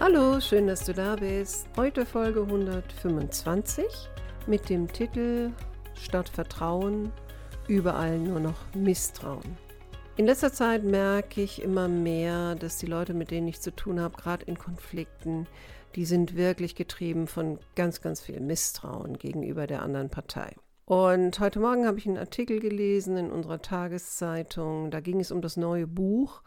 Hallo, schön, dass du da bist. Heute Folge 125 mit dem Titel Statt Vertrauen überall nur noch Misstrauen. In letzter Zeit merke ich immer mehr, dass die Leute, mit denen ich zu tun habe, gerade in Konflikten, die sind wirklich getrieben von ganz, ganz viel Misstrauen gegenüber der anderen Partei. Und heute Morgen habe ich einen Artikel gelesen in unserer Tageszeitung. Da ging es um das neue Buch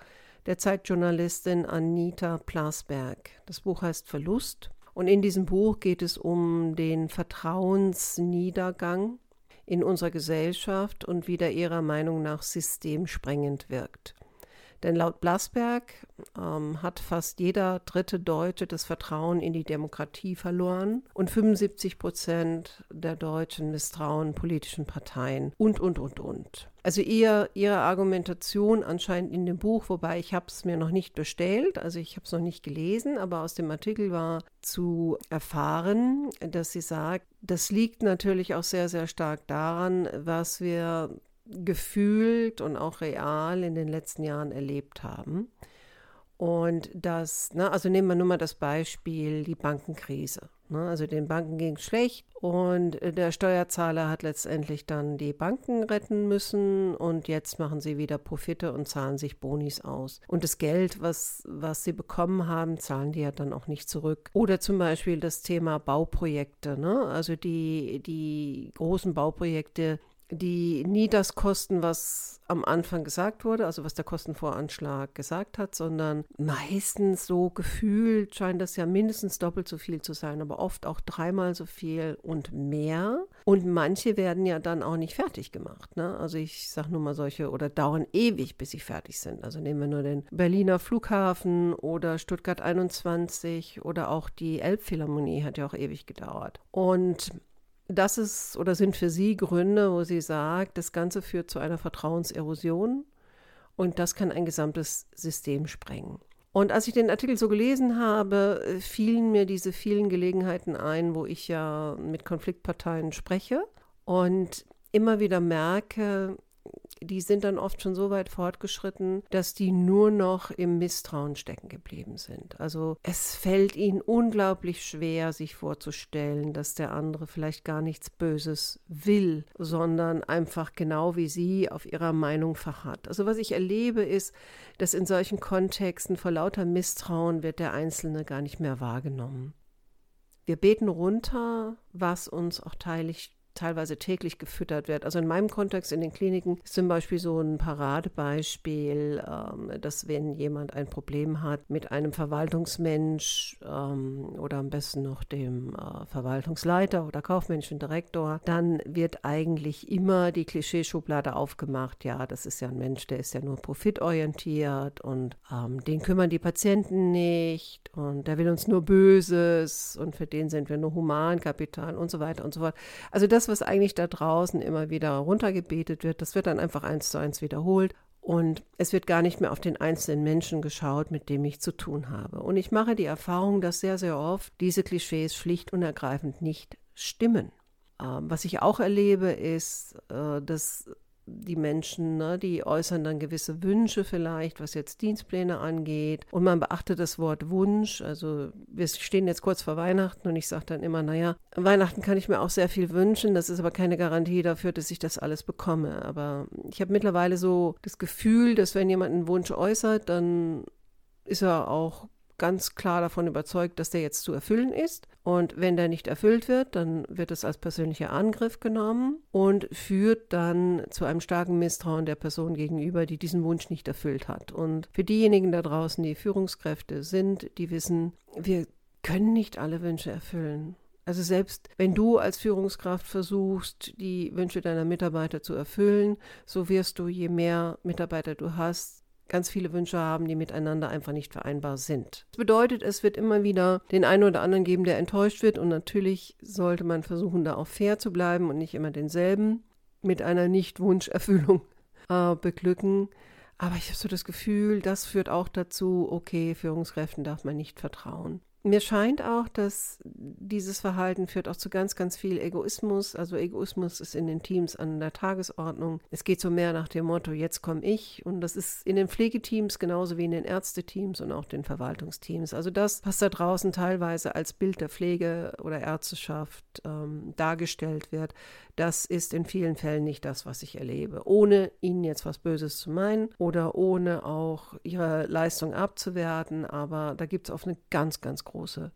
der Zeitjournalistin Anita Plasberg. Das Buch heißt Verlust und in diesem Buch geht es um den Vertrauensniedergang in unserer Gesellschaft und wie der ihrer Meinung nach systemsprengend wirkt. Denn laut Blasberg ähm, hat fast jeder dritte Deutsche das Vertrauen in die Demokratie verloren und 75 Prozent der Deutschen misstrauen politischen Parteien und, und, und, und. Also ihr, ihre Argumentation anscheinend in dem Buch, wobei ich habe es mir noch nicht bestellt, also ich habe es noch nicht gelesen, aber aus dem Artikel war zu erfahren, dass sie sagt, das liegt natürlich auch sehr, sehr stark daran, was wir gefühlt und auch real in den letzten Jahren erlebt haben. Und das, ne, also nehmen wir nur mal das Beispiel, die Bankenkrise. Ne, also den Banken ging es schlecht und der Steuerzahler hat letztendlich dann die Banken retten müssen und jetzt machen sie wieder Profite und zahlen sich Bonis aus. Und das Geld, was, was sie bekommen haben, zahlen die ja dann auch nicht zurück. Oder zum Beispiel das Thema Bauprojekte. Ne? Also die, die großen Bauprojekte, die nie das kosten, was am Anfang gesagt wurde, also was der Kostenvoranschlag gesagt hat, sondern meistens so gefühlt scheint das ja mindestens doppelt so viel zu sein, aber oft auch dreimal so viel und mehr. Und manche werden ja dann auch nicht fertig gemacht. Ne? Also ich sage nur mal solche oder dauern ewig, bis sie fertig sind. Also nehmen wir nur den Berliner Flughafen oder Stuttgart 21 oder auch die Elbphilharmonie hat ja auch ewig gedauert. Und das ist oder sind für Sie Gründe, wo sie sagt, das Ganze führt zu einer Vertrauenserosion und das kann ein gesamtes System sprengen. Und als ich den Artikel so gelesen habe, fielen mir diese vielen Gelegenheiten ein, wo ich ja mit Konfliktparteien spreche und immer wieder merke, die sind dann oft schon so weit fortgeschritten, dass die nur noch im Misstrauen stecken geblieben sind. Also es fällt ihnen unglaublich schwer, sich vorzustellen, dass der andere vielleicht gar nichts Böses will, sondern einfach genau wie sie auf ihrer Meinung verharrt. Also was ich erlebe ist, dass in solchen Kontexten vor lauter Misstrauen wird der Einzelne gar nicht mehr wahrgenommen. Wir beten runter, was uns auch teilig teilweise täglich gefüttert wird. Also in meinem Kontext in den Kliniken ist zum Beispiel so ein Paradebeispiel, ähm, dass wenn jemand ein Problem hat mit einem Verwaltungsmensch ähm, oder am besten noch dem äh, Verwaltungsleiter oder kaufmännischen Direktor, dann wird eigentlich immer die Klischeeschublade aufgemacht. Ja, das ist ja ein Mensch, der ist ja nur profitorientiert und ähm, den kümmern die Patienten nicht und der will uns nur Böses und für den sind wir nur Humankapital und so weiter und so fort. Also das was eigentlich da draußen immer wieder runtergebetet wird, das wird dann einfach eins zu eins wiederholt. Und es wird gar nicht mehr auf den einzelnen Menschen geschaut, mit dem ich zu tun habe. Und ich mache die Erfahrung, dass sehr, sehr oft diese Klischees schlicht und ergreifend nicht stimmen. Ähm, was ich auch erlebe, ist, äh, dass die Menschen, ne, die äußern dann gewisse Wünsche vielleicht, was jetzt Dienstpläne angeht. Und man beachtet das Wort Wunsch. Also wir stehen jetzt kurz vor Weihnachten und ich sage dann immer, naja, Weihnachten kann ich mir auch sehr viel wünschen. Das ist aber keine Garantie dafür, dass ich das alles bekomme. Aber ich habe mittlerweile so das Gefühl, dass wenn jemand einen Wunsch äußert, dann ist er auch ganz klar davon überzeugt, dass der jetzt zu erfüllen ist. Und wenn der nicht erfüllt wird, dann wird es als persönlicher Angriff genommen und führt dann zu einem starken Misstrauen der Person gegenüber, die diesen Wunsch nicht erfüllt hat. Und für diejenigen da draußen, die Führungskräfte sind, die wissen, wir können nicht alle Wünsche erfüllen. Also selbst wenn du als Führungskraft versuchst, die Wünsche deiner Mitarbeiter zu erfüllen, so wirst du, je mehr Mitarbeiter du hast, ganz viele Wünsche haben, die miteinander einfach nicht vereinbar sind. Das bedeutet, es wird immer wieder den einen oder anderen geben, der enttäuscht wird und natürlich sollte man versuchen, da auch fair zu bleiben und nicht immer denselben mit einer Nicht-Wunscherfüllung äh, beglücken. Aber ich habe so das Gefühl, das führt auch dazu, okay, Führungskräften darf man nicht vertrauen. Mir scheint auch, dass dieses Verhalten führt auch zu ganz, ganz viel Egoismus. Also Egoismus ist in den Teams an der Tagesordnung. Es geht so mehr nach dem Motto, jetzt komme ich. Und das ist in den Pflegeteams genauso wie in den Ärzteteams und auch den Verwaltungsteams. Also das, was da draußen teilweise als Bild der Pflege oder Ärzteschaft ähm, dargestellt wird, das ist in vielen Fällen nicht das, was ich erlebe. Ohne ihnen jetzt was Böses zu meinen oder ohne auch ihre Leistung abzuwerten. Aber da gibt es oft eine ganz, ganz große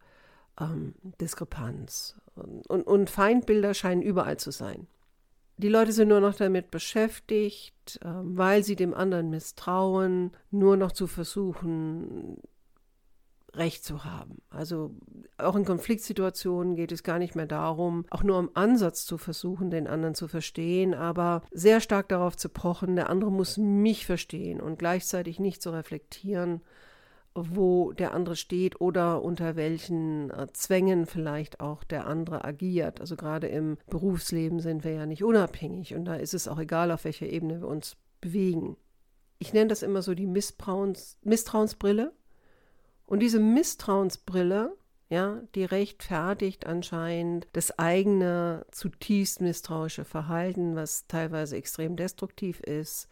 ähm, Diskrepanz. Und, und, und Feindbilder scheinen überall zu sein. Die Leute sind nur noch damit beschäftigt, äh, weil sie dem anderen misstrauen, nur noch zu versuchen, Recht zu haben. Also auch in Konfliktsituationen geht es gar nicht mehr darum, auch nur im Ansatz zu versuchen, den anderen zu verstehen, aber sehr stark darauf zu pochen, der andere muss mich verstehen und gleichzeitig nicht zu reflektieren, wo der andere steht oder unter welchen äh, Zwängen vielleicht auch der andere agiert. Also gerade im Berufsleben sind wir ja nicht unabhängig und da ist es auch egal, auf welcher Ebene wir uns bewegen. Ich nenne das immer so die Misstrauens Misstrauensbrille. Und diese Misstrauensbrille, ja, die rechtfertigt anscheinend das eigene zutiefst misstrauische Verhalten, was teilweise extrem destruktiv ist,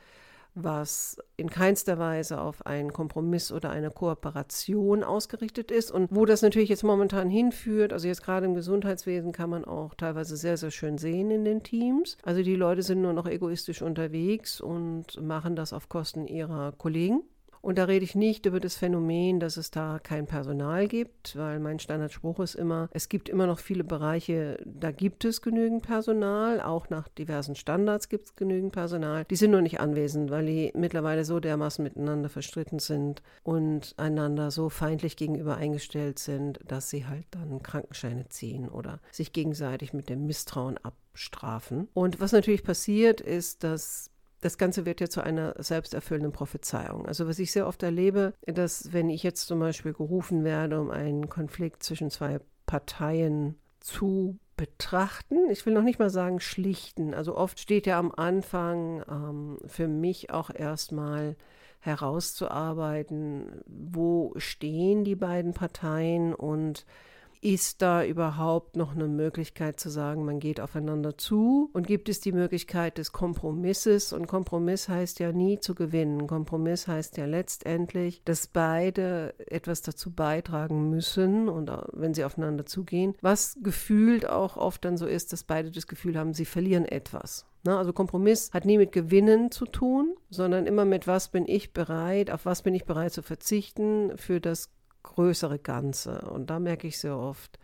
was in keinster Weise auf einen Kompromiss oder eine Kooperation ausgerichtet ist und wo das natürlich jetzt momentan hinführt, also jetzt gerade im Gesundheitswesen kann man auch teilweise sehr, sehr schön sehen in den Teams. Also die Leute sind nur noch egoistisch unterwegs und machen das auf Kosten ihrer Kollegen. Und da rede ich nicht über das Phänomen, dass es da kein Personal gibt, weil mein Standardspruch ist immer, es gibt immer noch viele Bereiche, da gibt es genügend Personal, auch nach diversen Standards gibt es genügend Personal. Die sind nur nicht anwesend, weil die mittlerweile so dermaßen miteinander verstritten sind und einander so feindlich gegenüber eingestellt sind, dass sie halt dann Krankenscheine ziehen oder sich gegenseitig mit dem Misstrauen abstrafen. Und was natürlich passiert, ist, dass das Ganze wird ja zu einer selbsterfüllenden Prophezeiung. Also was ich sehr oft erlebe, dass wenn ich jetzt zum Beispiel gerufen werde, um einen Konflikt zwischen zwei Parteien zu betrachten, ich will noch nicht mal sagen schlichten, also oft steht ja am Anfang ähm, für mich auch erstmal herauszuarbeiten, wo stehen die beiden Parteien und ist da überhaupt noch eine Möglichkeit zu sagen, man geht aufeinander zu? Und gibt es die Möglichkeit des Kompromisses? Und Kompromiss heißt ja nie zu gewinnen. Kompromiss heißt ja letztendlich, dass beide etwas dazu beitragen müssen und wenn sie aufeinander zugehen, was gefühlt auch oft dann so ist, dass beide das Gefühl haben, sie verlieren etwas. Ne? Also Kompromiss hat nie mit Gewinnen zu tun, sondern immer mit was bin ich bereit, auf was bin ich bereit zu verzichten für das größere Ganze. Und da merke ich sehr oft,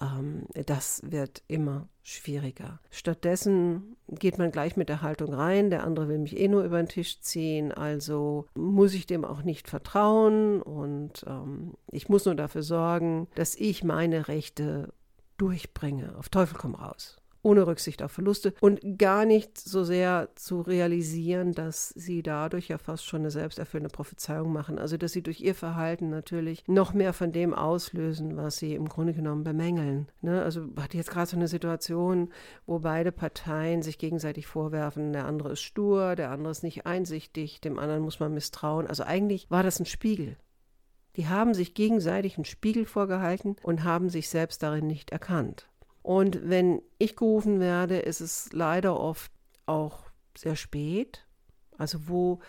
ähm, das wird immer schwieriger. Stattdessen geht man gleich mit der Haltung rein, der andere will mich eh nur über den Tisch ziehen, also muss ich dem auch nicht vertrauen und ähm, ich muss nur dafür sorgen, dass ich meine Rechte durchbringe. Auf Teufel komm raus ohne Rücksicht auf Verluste und gar nicht so sehr zu realisieren, dass sie dadurch ja fast schon eine selbsterfüllende Prophezeiung machen. Also dass sie durch ihr Verhalten natürlich noch mehr von dem auslösen, was sie im Grunde genommen bemängeln. Ne? Also hatte jetzt gerade so eine Situation, wo beide Parteien sich gegenseitig vorwerfen, der andere ist stur, der andere ist nicht einsichtig, dem anderen muss man misstrauen. Also eigentlich war das ein Spiegel. Die haben sich gegenseitig einen Spiegel vorgehalten und haben sich selbst darin nicht erkannt. Und wenn ich gerufen werde, ist es leider oft auch sehr spät, also wo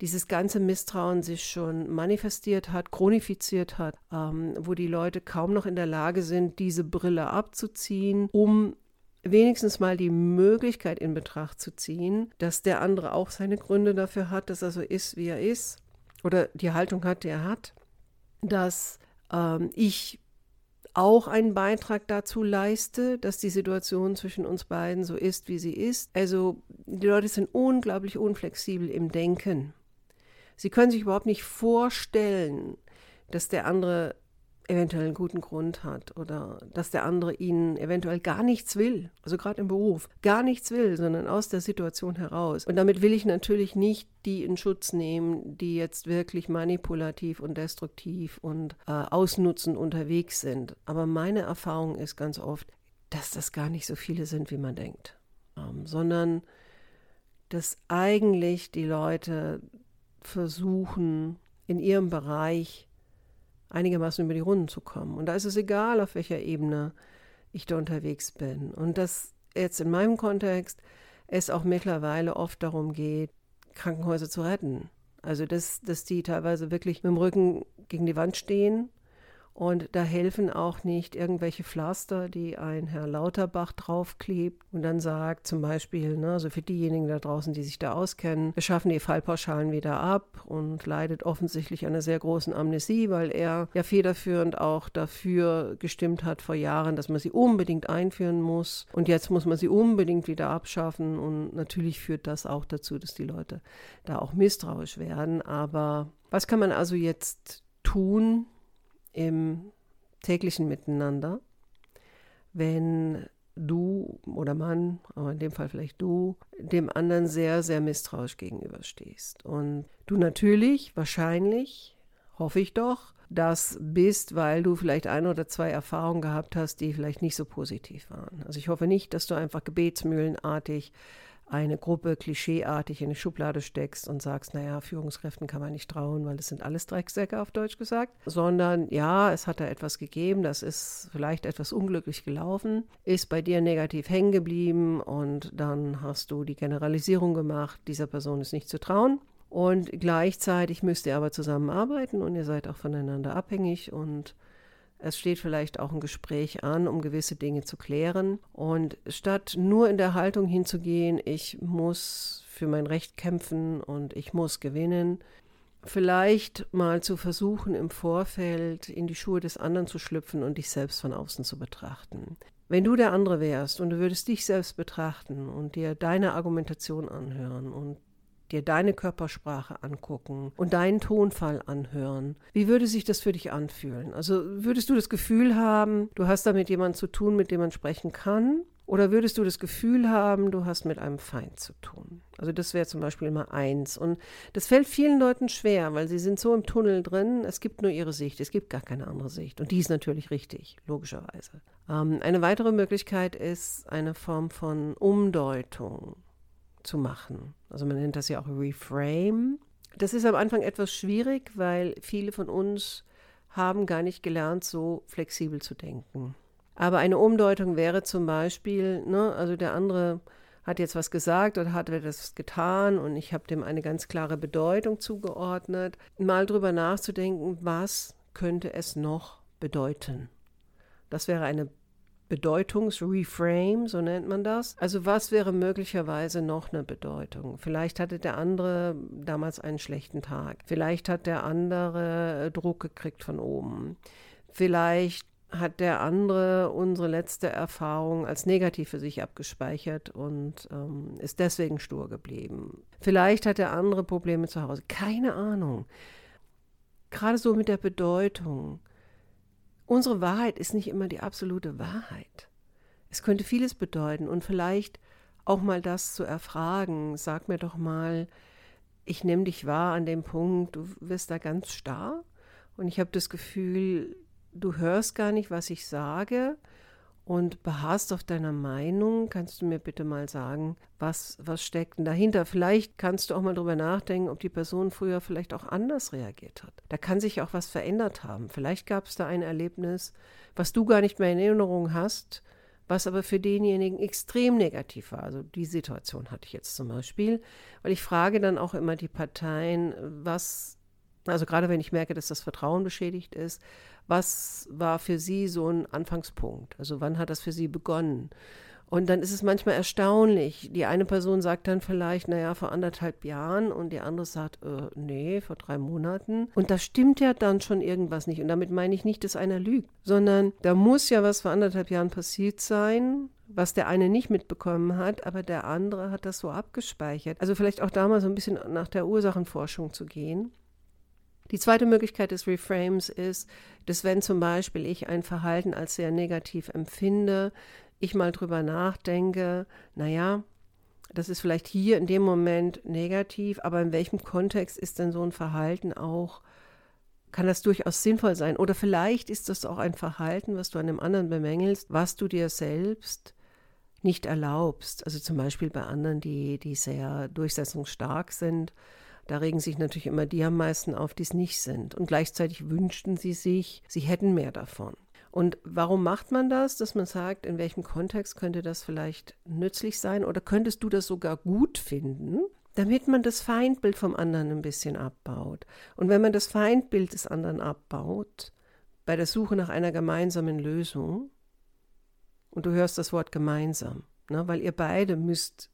dieses ganze Misstrauen sich schon manifestiert hat, chronifiziert hat, ähm, wo die Leute kaum noch in der Lage sind, diese Brille abzuziehen, um wenigstens mal die Möglichkeit in Betracht zu ziehen, dass der andere auch seine Gründe dafür hat, dass er so ist, wie er ist, oder die Haltung hat, die er hat, dass ähm, ich auch einen Beitrag dazu leiste, dass die Situation zwischen uns beiden so ist, wie sie ist. Also die Leute sind unglaublich unflexibel im Denken. Sie können sich überhaupt nicht vorstellen, dass der andere eventuell einen guten Grund hat oder dass der andere ihnen eventuell gar nichts will, also gerade im Beruf, gar nichts will, sondern aus der Situation heraus. Und damit will ich natürlich nicht die in Schutz nehmen, die jetzt wirklich manipulativ und destruktiv und äh, ausnutzend unterwegs sind. Aber meine Erfahrung ist ganz oft, dass das gar nicht so viele sind, wie man denkt, ähm, sondern dass eigentlich die Leute versuchen, in ihrem Bereich einigermaßen über die Runden zu kommen. Und da ist es egal, auf welcher Ebene ich da unterwegs bin. Und dass jetzt in meinem Kontext es auch mittlerweile oft darum geht, Krankenhäuser zu retten. Also dass, dass die teilweise wirklich mit dem Rücken gegen die Wand stehen und da helfen auch nicht irgendwelche Pflaster, die ein Herr Lauterbach draufklebt und dann sagt zum Beispiel, ne, also für diejenigen da draußen, die sich da auskennen, wir schaffen die Fallpauschalen wieder ab und leidet offensichtlich einer sehr großen Amnesie, weil er ja federführend auch dafür gestimmt hat vor Jahren, dass man sie unbedingt einführen muss und jetzt muss man sie unbedingt wieder abschaffen und natürlich führt das auch dazu, dass die Leute da auch misstrauisch werden. Aber was kann man also jetzt tun, im täglichen Miteinander, wenn du oder Mann, aber in dem Fall vielleicht du, dem anderen sehr, sehr misstrauisch gegenüberstehst. Und du natürlich, wahrscheinlich, hoffe ich doch, das bist, weil du vielleicht ein oder zwei Erfahrungen gehabt hast, die vielleicht nicht so positiv waren. Also ich hoffe nicht, dass du einfach gebetsmühlenartig eine Gruppe klischeeartig in eine Schublade steckst und sagst, naja, Führungskräften kann man nicht trauen, weil das sind alles Drecksäcke auf Deutsch gesagt, sondern ja, es hat da etwas gegeben, das ist vielleicht etwas unglücklich gelaufen, ist bei dir negativ hängen geblieben und dann hast du die Generalisierung gemacht, dieser Person ist nicht zu trauen. Und gleichzeitig müsst ihr aber zusammenarbeiten und ihr seid auch voneinander abhängig und es steht vielleicht auch ein Gespräch an, um gewisse Dinge zu klären. Und statt nur in der Haltung hinzugehen, ich muss für mein Recht kämpfen und ich muss gewinnen, vielleicht mal zu versuchen, im Vorfeld in die Schuhe des anderen zu schlüpfen und dich selbst von außen zu betrachten. Wenn du der andere wärst und du würdest dich selbst betrachten und dir deine Argumentation anhören und dir deine Körpersprache angucken und deinen Tonfall anhören. Wie würde sich das für dich anfühlen? Also würdest du das Gefühl haben, du hast da mit jemandem zu tun, mit dem man sprechen kann? Oder würdest du das Gefühl haben, du hast mit einem Feind zu tun? Also das wäre zum Beispiel mal eins. Und das fällt vielen Leuten schwer, weil sie sind so im Tunnel drin, es gibt nur ihre Sicht, es gibt gar keine andere Sicht. Und die ist natürlich richtig, logischerweise. Ähm, eine weitere Möglichkeit ist eine Form von Umdeutung zu machen. Also man nennt das ja auch Reframe. Das ist am Anfang etwas schwierig, weil viele von uns haben gar nicht gelernt, so flexibel zu denken. Aber eine Umdeutung wäre zum Beispiel, ne, also der andere hat jetzt was gesagt oder hat etwas getan und ich habe dem eine ganz klare Bedeutung zugeordnet, mal drüber nachzudenken, was könnte es noch bedeuten. Das wäre eine Bedeutungsreframe, so nennt man das. Also was wäre möglicherweise noch eine Bedeutung? Vielleicht hatte der andere damals einen schlechten Tag. Vielleicht hat der andere Druck gekriegt von oben. Vielleicht hat der andere unsere letzte Erfahrung als negativ für sich abgespeichert und ähm, ist deswegen stur geblieben. Vielleicht hat der andere Probleme zu Hause. Keine Ahnung. Gerade so mit der Bedeutung. Unsere Wahrheit ist nicht immer die absolute Wahrheit. Es könnte vieles bedeuten und vielleicht auch mal das zu erfragen. Sag mir doch mal, ich nehme dich wahr an dem Punkt, du wirst da ganz starr und ich habe das Gefühl, du hörst gar nicht, was ich sage und beharrst auf deiner Meinung, kannst du mir bitte mal sagen, was, was steckt denn dahinter? Vielleicht kannst du auch mal drüber nachdenken, ob die Person früher vielleicht auch anders reagiert hat. Da kann sich auch was verändert haben. Vielleicht gab es da ein Erlebnis, was du gar nicht mehr in Erinnerung hast, was aber für denjenigen extrem negativ war. Also die Situation hatte ich jetzt zum Beispiel, weil ich frage dann auch immer die Parteien, was, also gerade wenn ich merke, dass das Vertrauen beschädigt ist, was war für Sie so ein Anfangspunkt? Also wann hat das für Sie begonnen? Und dann ist es manchmal erstaunlich. Die eine Person sagt dann vielleicht, naja, vor anderthalb Jahren und die andere sagt, äh, nee, vor drei Monaten. Und da stimmt ja dann schon irgendwas nicht. Und damit meine ich nicht, dass einer lügt, sondern da muss ja was vor anderthalb Jahren passiert sein, was der eine nicht mitbekommen hat, aber der andere hat das so abgespeichert. Also vielleicht auch da mal so ein bisschen nach der Ursachenforschung zu gehen Die zweite Möglichkeit des Reframes ist, dass wenn zum Beispiel ich ein Verhalten als sehr negativ empfinde, ich mal drüber nachdenke, naja, das ist vielleicht hier in dem Moment negativ, aber in welchem Kontext ist denn so ein Verhalten auch, kann das durchaus sinnvoll sein? Oder vielleicht ist das auch ein Verhalten, was du an dem anderen bemängelst, was du dir selbst nicht erlaubst. Also zum Beispiel bei anderen, die, die sehr durchsetzungsstark sind. Da regen sich natürlich immer die am meisten auf, die es nicht sind. Und gleichzeitig wünschten sie sich, sie hätten mehr davon. Und warum macht man das? Dass man sagt, in welchem Kontext könnte das vielleicht nützlich sein oder könntest du das sogar gut finden? Damit man das Feindbild vom anderen ein bisschen abbaut. Und wenn man das Feindbild des anderen abbaut, bei der Suche nach einer gemeinsamen Lösung, und du hörst das Wort gemeinsam, ne, weil ihr beide müsst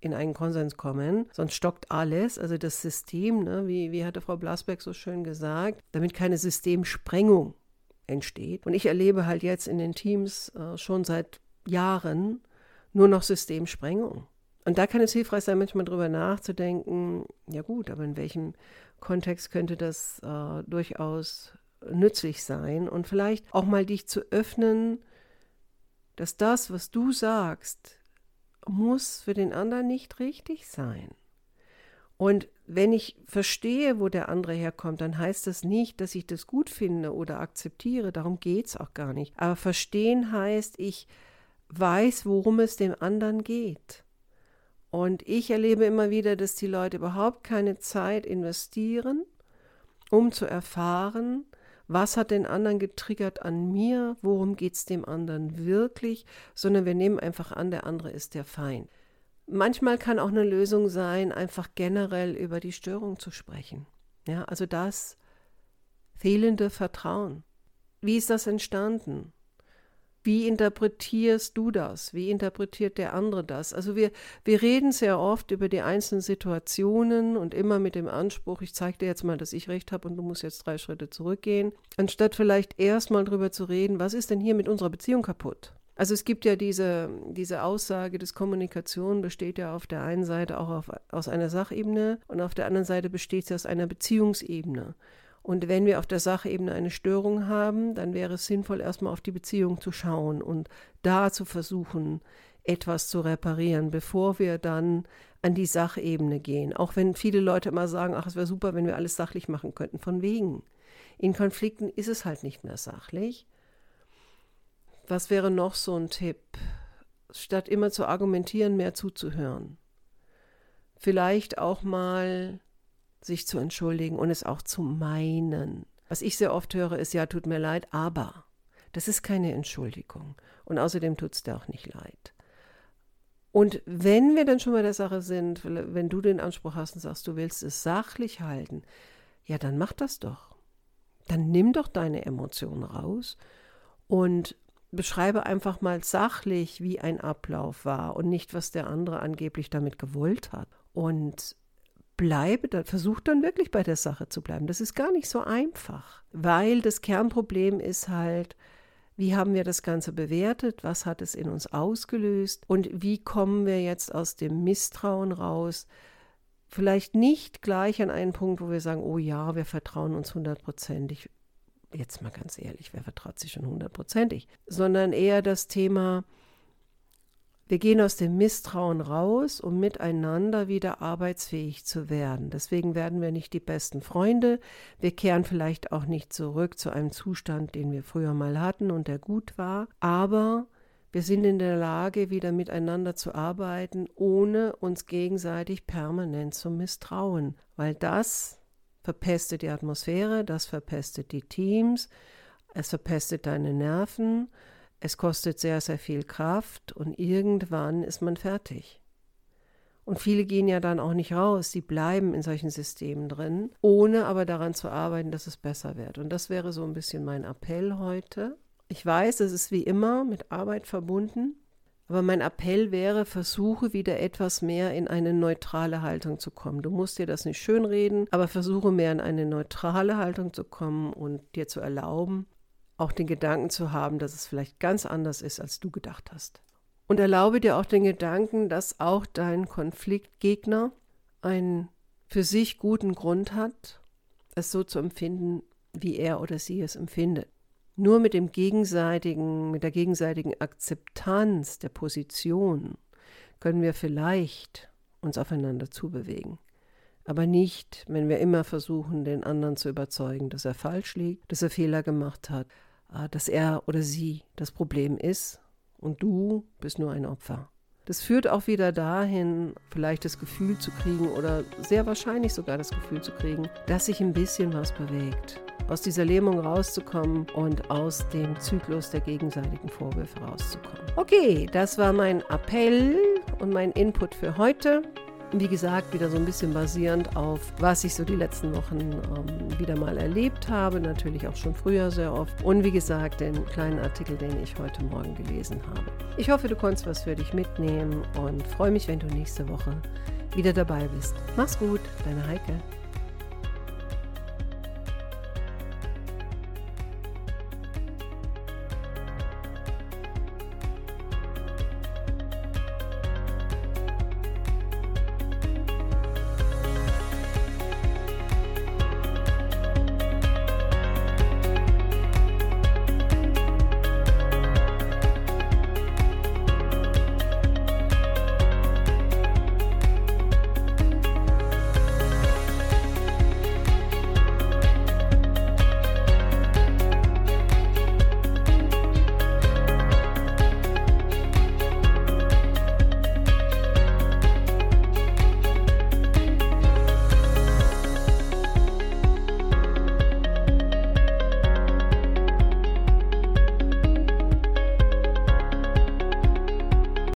in einen Konsens kommen, sonst stockt alles, also das System, ne, wie, wie hatte Frau Blasberg so schön gesagt, damit keine Systemsprengung entsteht. Und ich erlebe halt jetzt in den Teams äh, schon seit Jahren nur noch Systemsprengung. Und da kann es hilfreich sein, manchmal drüber nachzudenken, ja gut, aber in welchem Kontext könnte das äh, durchaus nützlich sein und vielleicht auch mal dich zu öffnen, dass das, was du sagst, muss für den anderen nicht richtig sein. Und wenn ich verstehe, wo der andere herkommt, dann heißt das nicht, dass ich das gut finde oder akzeptiere. Darum geht es auch gar nicht. Aber verstehen heißt, ich weiß, worum es dem anderen geht. Und ich erlebe immer wieder, dass die Leute überhaupt keine Zeit investieren, um zu erfahren, was hat den anderen getriggert an mir, worum geht es dem anderen wirklich, sondern wir nehmen einfach an, der andere ist der Feind. Manchmal kann auch eine Lösung sein, einfach generell über die Störung zu sprechen. Ja, also das fehlende Vertrauen. Wie ist das entstanden? Wie interpretierst du das? Wie interpretiert der andere das? Also wir, wir reden sehr oft über die einzelnen Situationen und immer mit dem Anspruch, ich zeige dir jetzt mal, dass ich recht habe und du musst jetzt drei Schritte zurückgehen, anstatt vielleicht erstmal darüber zu reden, was ist denn hier mit unserer Beziehung kaputt? Also es gibt ja diese, diese Aussage, dass Kommunikation besteht ja auf der einen Seite auch auf, aus einer Sachebene und auf der anderen Seite besteht sie aus einer Beziehungsebene. Und wenn wir auf der Sachebene eine Störung haben, dann wäre es sinnvoll, erstmal auf die Beziehung zu schauen und da zu versuchen, etwas zu reparieren, bevor wir dann an die Sachebene gehen. Auch wenn viele Leute immer sagen, ach, es wäre super, wenn wir alles sachlich machen könnten. Von wegen. In Konflikten ist es halt nicht mehr sachlich. Was wäre noch so ein Tipp? Statt immer zu argumentieren, mehr zuzuhören. Vielleicht auch mal sich zu entschuldigen und es auch zu meinen. Was ich sehr oft höre, ist ja, tut mir leid, aber. Das ist keine Entschuldigung. Und außerdem tut es dir auch nicht leid. Und wenn wir dann schon bei der Sache sind, wenn du den Anspruch hast und sagst, du willst es sachlich halten, ja, dann mach das doch. Dann nimm doch deine Emotionen raus und beschreibe einfach mal sachlich, wie ein Ablauf war und nicht, was der andere angeblich damit gewollt hat. Und bleibe dann, versuch dann wirklich bei der Sache zu bleiben. Das ist gar nicht so einfach, weil das Kernproblem ist halt, wie haben wir das Ganze bewertet? Was hat es in uns ausgelöst? Und wie kommen wir jetzt aus dem Misstrauen raus? Vielleicht nicht gleich an einen Punkt, wo wir sagen, oh ja, wir vertrauen uns hundertprozentig jetzt mal ganz ehrlich, wer vertraut sich schon hundertprozentig, sondern eher das Thema, wir gehen aus dem Misstrauen raus, um miteinander wieder arbeitsfähig zu werden. Deswegen werden wir nicht die besten Freunde. Wir kehren vielleicht auch nicht zurück zu einem Zustand, den wir früher mal hatten und der gut war. Aber wir sind in der Lage, wieder miteinander zu arbeiten, ohne uns gegenseitig permanent zu misstrauen. Weil das verpestet die Atmosphäre, das verpestet die Teams, es verpestet deine Nerven, es kostet sehr, sehr viel Kraft und irgendwann ist man fertig. Und viele gehen ja dann auch nicht raus, sie bleiben in solchen Systemen drin, ohne aber daran zu arbeiten, dass es besser wird. Und das wäre so ein bisschen mein Appell heute. Ich weiß, es ist wie immer mit Arbeit verbunden. Aber mein Appell wäre, versuche wieder etwas mehr in eine neutrale Haltung zu kommen. Du musst dir das nicht schönreden, aber versuche mehr in eine neutrale Haltung zu kommen und dir zu erlauben, auch den Gedanken zu haben, dass es vielleicht ganz anders ist, als du gedacht hast. Und erlaube dir auch den Gedanken, dass auch dein Konfliktgegner einen für sich guten Grund hat. es so zu empfinden, wie er oder sie es empfindet. Nur mit dem gegenseitigen, mit der gegenseitigen Akzeptanz der Position können wir vielleicht uns aufeinander zubewegen. Aber nicht, wenn wir immer versuchen, den anderen zu überzeugen, dass er falsch liegt, dass er Fehler gemacht hat, dass er oder sie das Problem ist und du bist nur ein Opfer. Das führt auch wieder dahin, vielleicht das Gefühl zu kriegen oder sehr wahrscheinlich sogar das Gefühl zu kriegen, dass sich ein bisschen was bewegt. Aus dieser Lähmung rauszukommen und aus dem Zyklus der gegenseitigen Vorwürfe rauszukommen. Okay, das war mein Appell und mein Input für heute. Wie gesagt, wieder so ein bisschen basierend auf, was ich so die letzten Wochen ähm, wieder mal erlebt habe, natürlich auch schon früher sehr oft. Und wie gesagt, den kleinen Artikel, den ich heute Morgen gelesen habe. Ich hoffe, du konntest was für dich mitnehmen und freue mich, wenn du nächste Woche wieder dabei bist. Mach's gut, deine Heike.